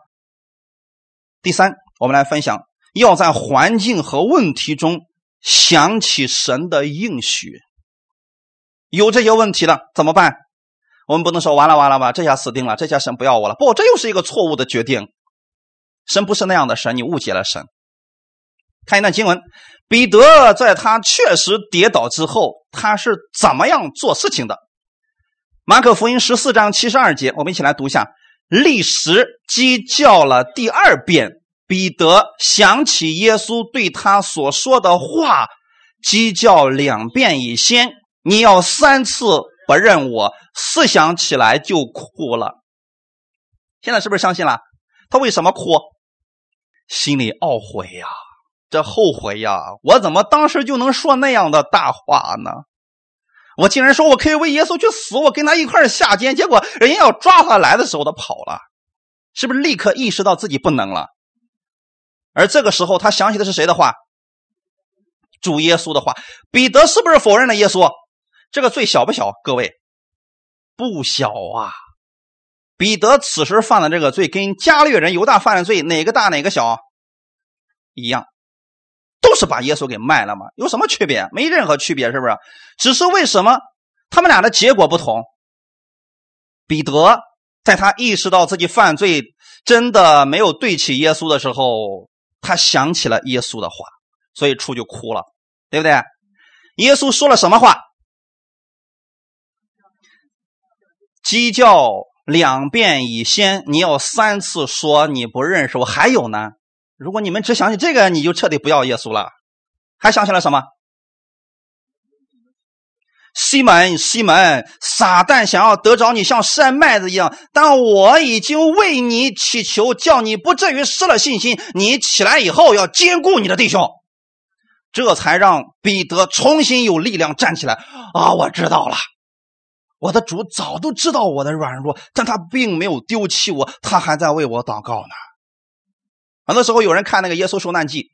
第三，我们来分享，要在环境和问题中想起神的应许。有这些问题了怎么办？我们不能说完了完了吧，这下死定了，这下神不要我了。不，这又是一个错误的决定。神不是那样的神，你误解了神。看一段经文，彼得在他确实跌倒之后，他是怎么样做事情的？马可福音十四章七十二节，我们一起来读一下。立时鸡叫了第二遍，彼得想起耶稣对他所说的话：“鸡叫两遍以先，你要三次不认我。”思想起来就哭了。现在是不是相信了？他为什么哭？心里懊悔呀，这后悔呀！我怎么当时就能说那样的大话呢？我竟然说我可以为耶稣去死，我跟他一块下监，结果人家要抓他来的时候，他跑了，是不是立刻意识到自己不能了？而这个时候，他想起的是谁的话？主耶稣的话。彼得是不是否认了耶稣？这个罪小不小？各位，不小啊！彼得此时犯的这个罪，跟加略人犹大犯的罪哪个大哪个小？一样。都是把耶稣给卖了吗？有什么区别？没任何区别，是不是？只是为什么他们俩的结果不同？彼得在他意识到自己犯罪真的没有对起耶稣的时候，他想起了耶稣的话，所以出就哭了，对不对？耶稣说了什么话？鸡叫两遍以先，你要三次说你不认识我。还有呢？如果你们只想起这个，你就彻底不要耶稣了。还想起了什么？西门，西门，撒旦想要得着你，像晒麦子一样。但我已经为你祈求，叫你不至于失了信心。你起来以后要兼顾你的弟兄，这才让彼得重新有力量站起来。啊，我知道了，我的主早都知道我的软弱，但他并没有丢弃我，他还在为我祷告呢。很多时候，有人看那个耶稣受难记，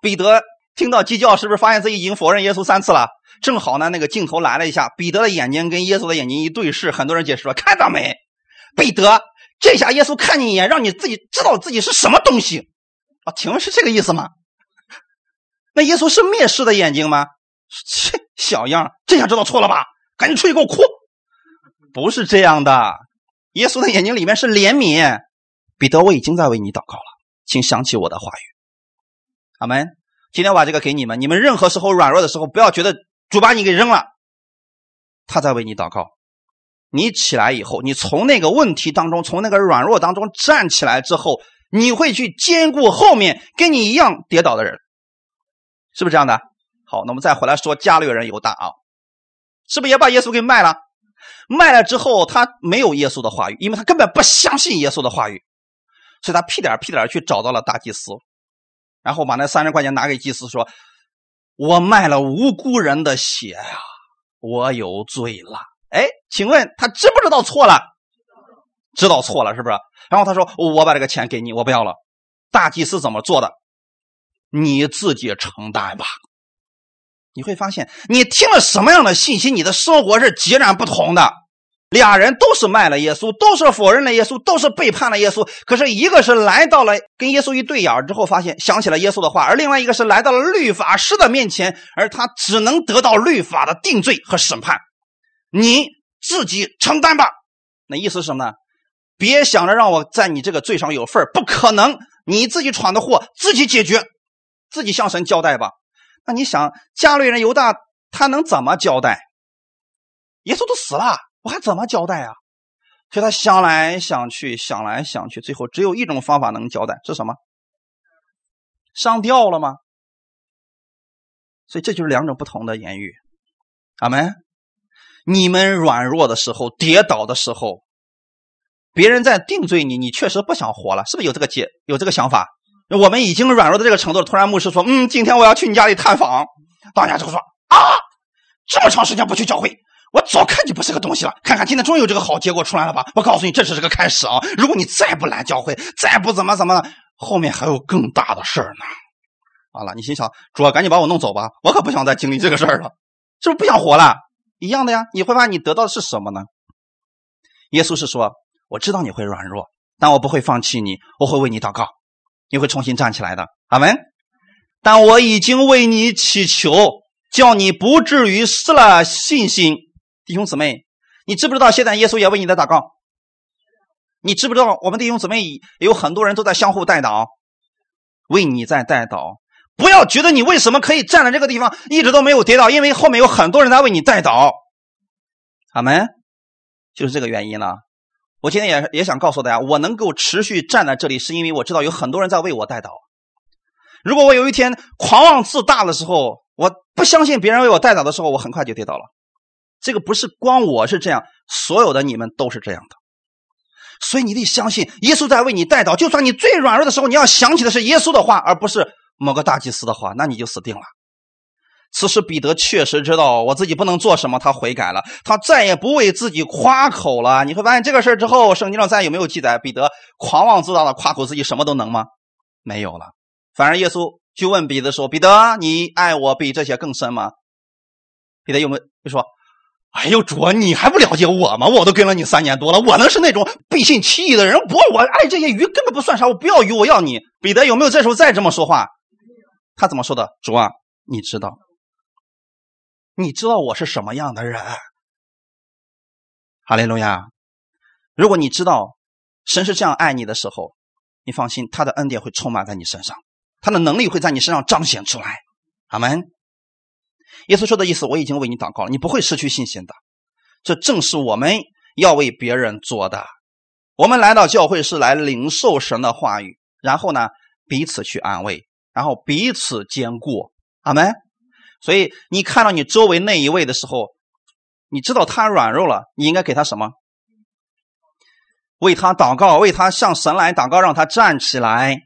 彼得听到鸡叫，是不是发现自己已经否认耶稣三次了？正好呢，那个镜头来了一下，彼得的眼睛跟耶稣的眼睛一对视，很多人解释说：“看到没，彼得，这下耶稣看你一眼，让你自己知道自己是什么东西啊？请问是这个意思吗？那耶稣是蔑视的眼睛吗？切，小样，这下知道错了吧？赶紧出去给我哭！不是这样的，耶稣的眼睛里面是怜悯。”彼得，我已经在为你祷告了，请想起我的话语。阿门。今天我把这个给你们，你们任何时候软弱的时候，不要觉得主把你给扔了，他在为你祷告。你起来以后，你从那个问题当中，从那个软弱当中站起来之后，你会去兼顾后面跟你一样跌倒的人，是不是这样的？好，那我们再回来说加略人犹大啊，是不是也把耶稣给卖了？卖了之后，他没有耶稣的话语，因为他根本不相信耶稣的话语。所以他屁颠屁颠去找到了大祭司，然后把那三十块钱拿给祭司，说：“我卖了无辜人的血呀，我有罪了。”哎，请问他知不知道错了？知道错了是不是？然后他说：“我把这个钱给你，我不要了。”大祭司怎么做的？你自己承担吧。你会发现，你听了什么样的信息，你的生活是截然不同的。俩人都是卖了耶稣，都是否认了耶稣，都是背叛了耶稣。可是，一个是来到了跟耶稣一对眼之后，发现想起了耶稣的话；而另外一个是来到了律法师的面前，而他只能得到律法的定罪和审判。你自己承担吧。那意思是什么呢？别想着让我在你这个罪上有份不可能。你自己闯的祸，自己解决，自己向神交代吧。那你想，加略人犹大他能怎么交代？耶稣都死了，我还怎么交代啊？所以他想来想去，想来想去，最后只有一种方法能交代，是什么？上吊了吗？所以这就是两种不同的言语。阿门。你们软弱的时候，跌倒的时候。别人在定罪你，你确实不想活了，是不是有这个解有这个想法？我们已经软弱到这个程度了。突然牧师说：“嗯，今天我要去你家里探访。”大家就说：“啊，这么长时间不去教会，我早看你不是个东西了。看看今天终于有这个好结果出来了吧？我告诉你，这只是个开始啊！如果你再不来教会，再不怎么怎么，后面还有更大的事儿呢。完了，你心想：主啊，赶紧把我弄走吧，我可不想再经历这个事儿了，是不是不想活了？一样的呀。你会发现你得到的是什么呢？耶稣是说。我知道你会软弱，但我不会放弃你，我会为你祷告，你会重新站起来的。阿门。但我已经为你祈求，叫你不至于失了信心。弟兄姊妹，你知不知道现在耶稣也为你在祷告？你知不知道我们弟兄姊妹有很多人都在相互代祷，为你在代祷。不要觉得你为什么可以站在这个地方一直都没有跌倒，因为后面有很多人在为你代祷。阿门，就是这个原因了。我今天也也想告诉大家，我能够持续站在这里，是因为我知道有很多人在为我带祷。如果我有一天狂妄自大的时候，我不相信别人为我带祷的时候，我很快就跌倒了。这个不是光我是这样，所有的你们都是这样的。所以你得相信，耶稣在为你带祷。就算你最软弱的时候，你要想起的是耶稣的话，而不是某个大祭司的话，那你就死定了。此时，彼得确实知道我自己不能做什么，他悔改了，他再也不为自己夸口了。你会发现这个事之后，圣经上再有没有记载彼得狂妄自大的夸口自己什么都能吗？没有了。反而耶稣就问彼得说：“彼得，你爱我比这些更深吗？”彼得有没有就说：“哎呦，主啊，你还不了解我吗？我都跟了你三年多了，我能是那种背信弃义的人？不，我爱这些鱼根本不算啥，我不要鱼，我要你。”彼得有没有这时候再这么说话？他怎么说的？主啊，你知道。你知道我是什么样的人，哈利路亚！如果你知道神是这样爱你的时候，你放心，他的恩典会充满在你身上，他的能力会在你身上彰显出来。阿门。耶稣说的意思，我已经为你祷告了，你不会失去信心的。这正是我们要为别人做的。我们来到教会是来领受神的话语，然后呢，彼此去安慰，然后彼此兼顾。阿门。所以，你看到你周围那一位的时候，你知道他软弱了，你应该给他什么？为他祷告，为他向神来祷告，让他站起来。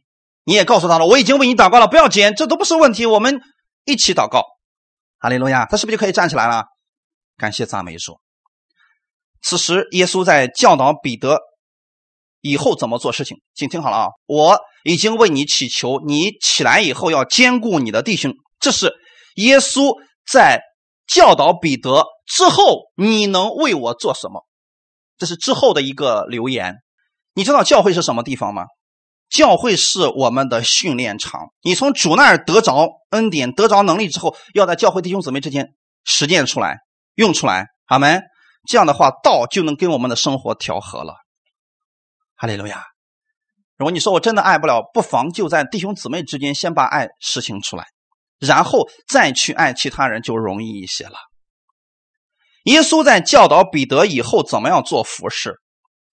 你也告诉他了，我已经为你祷告了，不要紧，这都不是问题，我们一起祷告。哈利路亚，他是不是就可以站起来了？感谢赞美主。此时，耶稣在教导彼得以后怎么做事情，请听好了啊！我已经为你祈求，你起来以后要兼顾你的弟兄，这是。耶稣在教导彼得之后，你能为我做什么？这是之后的一个留言。你知道教会是什么地方吗？教会是我们的训练场。你从主那儿得着恩典、得着能力之后，要在教会弟兄姊妹之间实践出来、用出来。阿门。这样的话，道就能跟我们的生活调和了。哈利路亚。如果你说我真的爱不了，不妨就在弟兄姊妹之间先把爱实行出来。然后再去爱其他人就容易一些了。耶稣在教导彼得以后怎么样做服侍。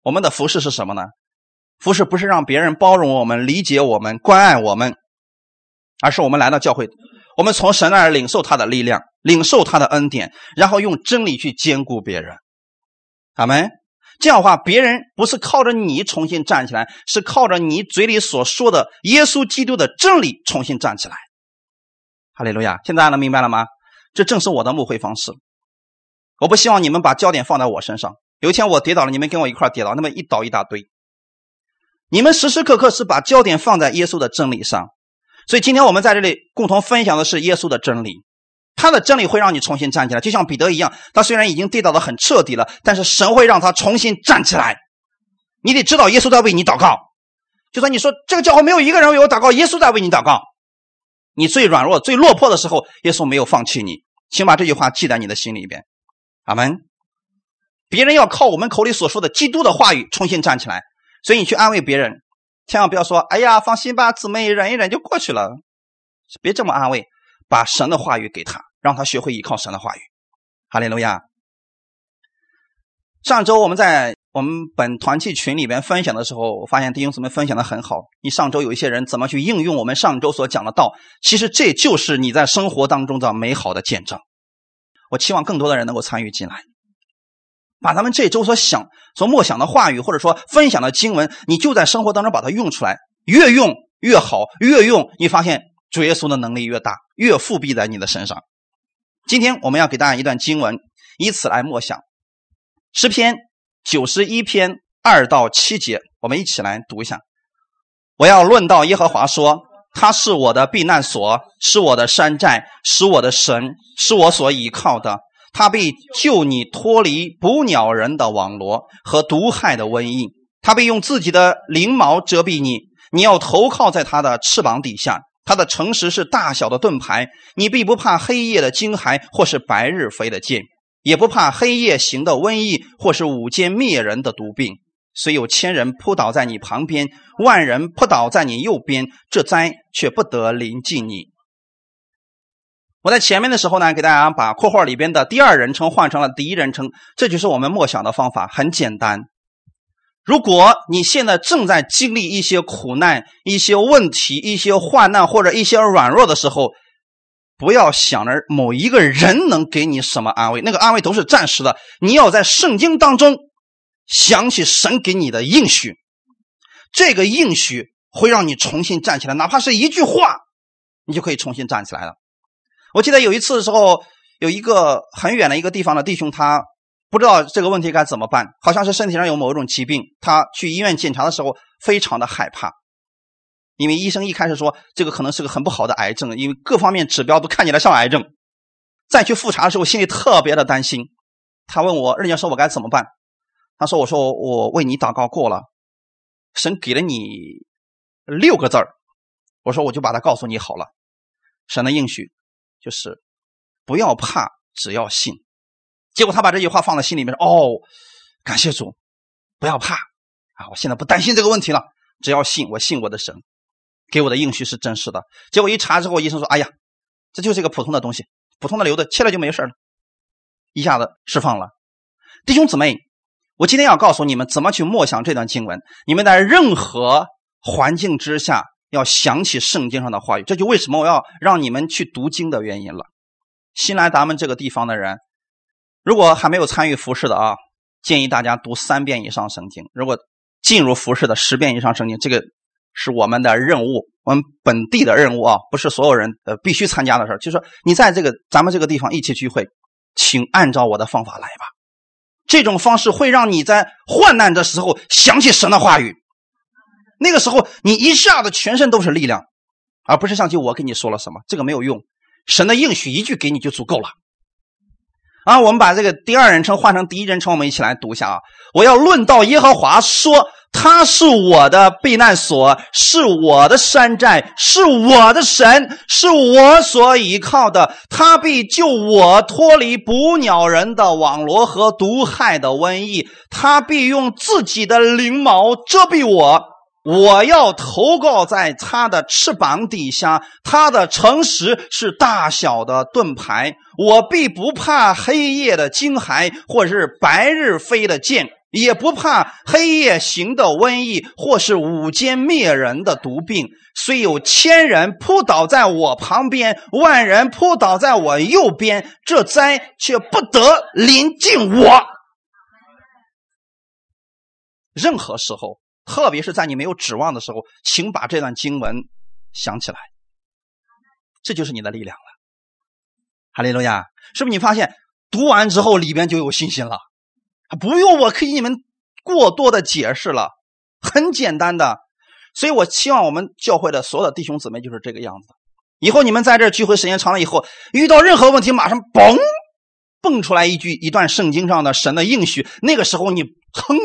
我们的服侍是什么呢？服侍不是让别人包容我们、理解我们、关爱我们，而是我们来到教会，我们从神那儿领受他的力量，领受他的恩典，然后用真理去兼顾别人。阿门。这样的话，别人不是靠着你重新站起来，是靠着你嘴里所说的耶稣基督的真理重新站起来。哈利路亚！现在能明白了吗？这正是我的牧会方式。我不希望你们把焦点放在我身上。有一天我跌倒了，你们跟我一块跌倒，那么一倒一大堆。你们时时刻刻是把焦点放在耶稣的真理上。所以今天我们在这里共同分享的是耶稣的真理。他的真理会让你重新站起来，就像彼得一样。他虽然已经跌倒的很彻底了，但是神会让他重新站起来。你得知道，耶稣在为你祷告。就算你说这个教会没有一个人为我祷告，耶稣在为你祷告。你最软弱、最落魄的时候，耶稣没有放弃你，请把这句话记在你的心里边。阿门。别人要靠我们口里所说的基督的话语重新站起来。所以你去安慰别人，千万不要说：“哎呀，放心吧，姊妹，忍一忍就过去了。”别这么安慰，把神的话语给他，让他学会依靠神的话语。哈利路亚。上周我们在我们本团契群里边分享的时候，我发现弟兄姊妹分享的很好。你上周有一些人怎么去应用我们上周所讲的道？其实这就是你在生活当中的美好的见证。我期望更多的人能够参与进来，把咱们这周所想、所默想的话语，或者说分享的经文，你就在生活当中把它用出来。越用越好，越用你发现主耶稣的能力越大，越复辟在你的身上。今天我们要给大家一段经文，以此来默想。诗篇九十一篇二到七节，我们一起来读一下。我要论到耶和华说：“他是我的避难所，是我的山寨，是我的神，是我所倚靠的。他必救你脱离捕鸟人的网罗和毒害的瘟疫。他必用自己的翎毛遮蔽你，你要投靠在他的翅膀底下。他的诚实是大小的盾牌，你必不怕黑夜的惊骇，或是白日飞的箭。”也不怕黑夜行的瘟疫，或是午间灭人的毒病。虽有千人扑倒在你旁边，万人扑倒在你右边，这灾却不得临近你。我在前面的时候呢，给大家把括号里边的第二人称换成了第一人称，这就是我们默想的方法，很简单。如果你现在正在经历一些苦难、一些问题、一些患难或者一些软弱的时候，不要想着某一个人能给你什么安慰，那个安慰都是暂时的。你要在圣经当中想起神给你的应许，这个应许会让你重新站起来，哪怕是一句话，你就可以重新站起来了。我记得有一次的时候，有一个很远的一个地方的弟兄，他不知道这个问题该怎么办，好像是身体上有某种疾病，他去医院检查的时候非常的害怕。因为医生一开始说这个可能是个很不好的癌症，因为各方面指标都看起来像癌症。再去复查的时候，心里特别的担心。他问我：“人家说我该怎么办？”他说：“我说我为你祷告过了，神给了你六个字儿。”我说：“我就把它告诉你好了。”神的应许就是不要怕，只要信。结果他把这句话放在心里面哦，感谢主，不要怕啊！我现在不担心这个问题了，只要信，我信我的神。给我的应许是真实的，结果一查之后，医生说：“哎呀，这就是一个普通的东西，普通的瘤子，切了就没事了。”一下子释放了。弟兄姊妹，我今天要告诉你们怎么去默想这段经文。你们在任何环境之下要想起圣经上的话语，这就为什么我要让你们去读经的原因了。新来咱们这个地方的人，如果还没有参与服饰的啊，建议大家读三遍以上圣经。如果进入服饰的十遍以上圣经，这个。是我们的任务，我们本地的任务啊，不是所有人呃必须参加的事就是说，你在这个咱们这个地方一起聚会，请按照我的方法来吧。这种方式会让你在患难的时候想起神的话语，那个时候你一下子全身都是力量，而不是像就我跟你说了什么，这个没有用。神的应许一句给你就足够了。啊，我们把这个第二人称换成第一人称，我们一起来读一下啊。我要论到耶和华说。他是我的避难所，是我的山寨，是我的神，是我所依靠的。他必救我脱离捕鸟人的网罗和毒害的瘟疫。他必用自己的翎毛遮蔽我，我要投靠在他的翅膀底下。他的诚实是大小的盾牌，我必不怕黑夜的惊骇，或是白日飞的箭。也不怕黑夜行的瘟疫，或是午间灭人的毒病。虽有千人扑倒在我旁边，万人扑倒在我右边，这灾却不得临近我。任何时候，特别是在你没有指望的时候，请把这段经文想起来，这就是你的力量了。哈利路亚！是不是你发现读完之后里边就有信心了？不用，我给你们过多的解释了，很简单的。所以我希望我们教会的所有的弟兄姊妹就是这个样子。以后你们在这聚会时间长了以后，遇到任何问题，马上嘣蹦出来一句一段圣经上的神的应许。那个时候你哼，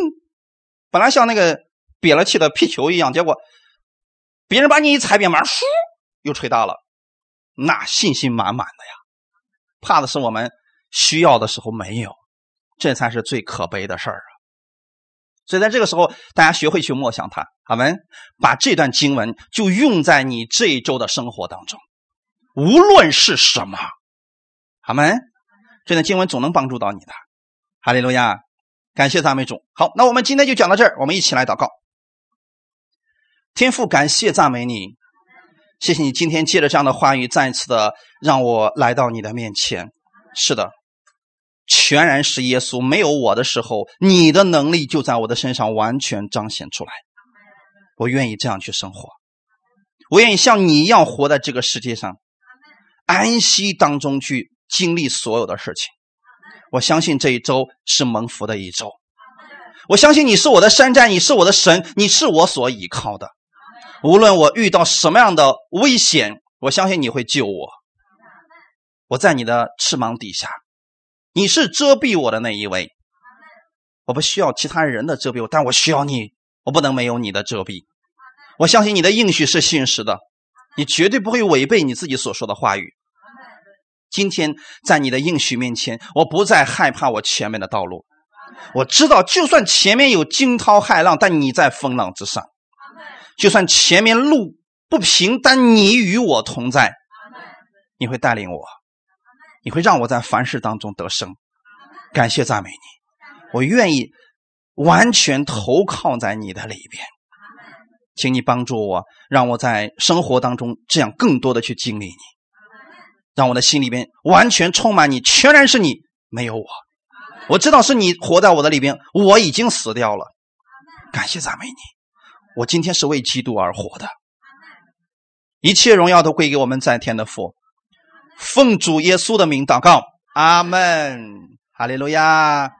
本来像那个瘪了气的皮球一样，结果别人把你一踩扁，马上唰又吹大了，那信心满满的呀。怕的是我们需要的时候没有。这才是最可悲的事儿啊！所以在这个时候，大家学会去默想它，好们把这段经文就用在你这一周的生活当中，无论是什么，好们这段经文总能帮助到你的。哈利路亚，感谢赞美主。好，那我们今天就讲到这儿，我们一起来祷告。天父，感谢赞美你，谢谢你今天借着这样的话语，再一次的让我来到你的面前。是的。全然是耶稣，没有我的时候，你的能力就在我的身上完全彰显出来。我愿意这样去生活，我愿意像你一样活在这个世界上，安息当中去经历所有的事情。我相信这一周是蒙福的一周，我相信你是我的山寨，你是我的神，你是我所依靠的。无论我遇到什么样的危险，我相信你会救我。我在你的翅膀底下。你是遮蔽我的那一位，我不需要其他人的遮蔽我，但我需要你，我不能没有你的遮蔽。我相信你的应许是信实的，你绝对不会违背你自己所说的话语。今天在你的应许面前，我不再害怕我前面的道路。我知道，就算前面有惊涛骇浪，但你在风浪之上；就算前面路不平，但你与我同在，你会带领我。你会让我在凡事当中得胜，感谢赞美你，我愿意完全投靠在你的里边，请你帮助我，让我在生活当中这样更多的去经历你，让我的心里边完全充满你，全然是你，没有我，我知道是你活在我的里边，我已经死掉了，感谢赞美你，我今天是为基督而活的，一切荣耀都归给我们在天的父。奉主耶稣的名祷告，阿门，哈利路亚。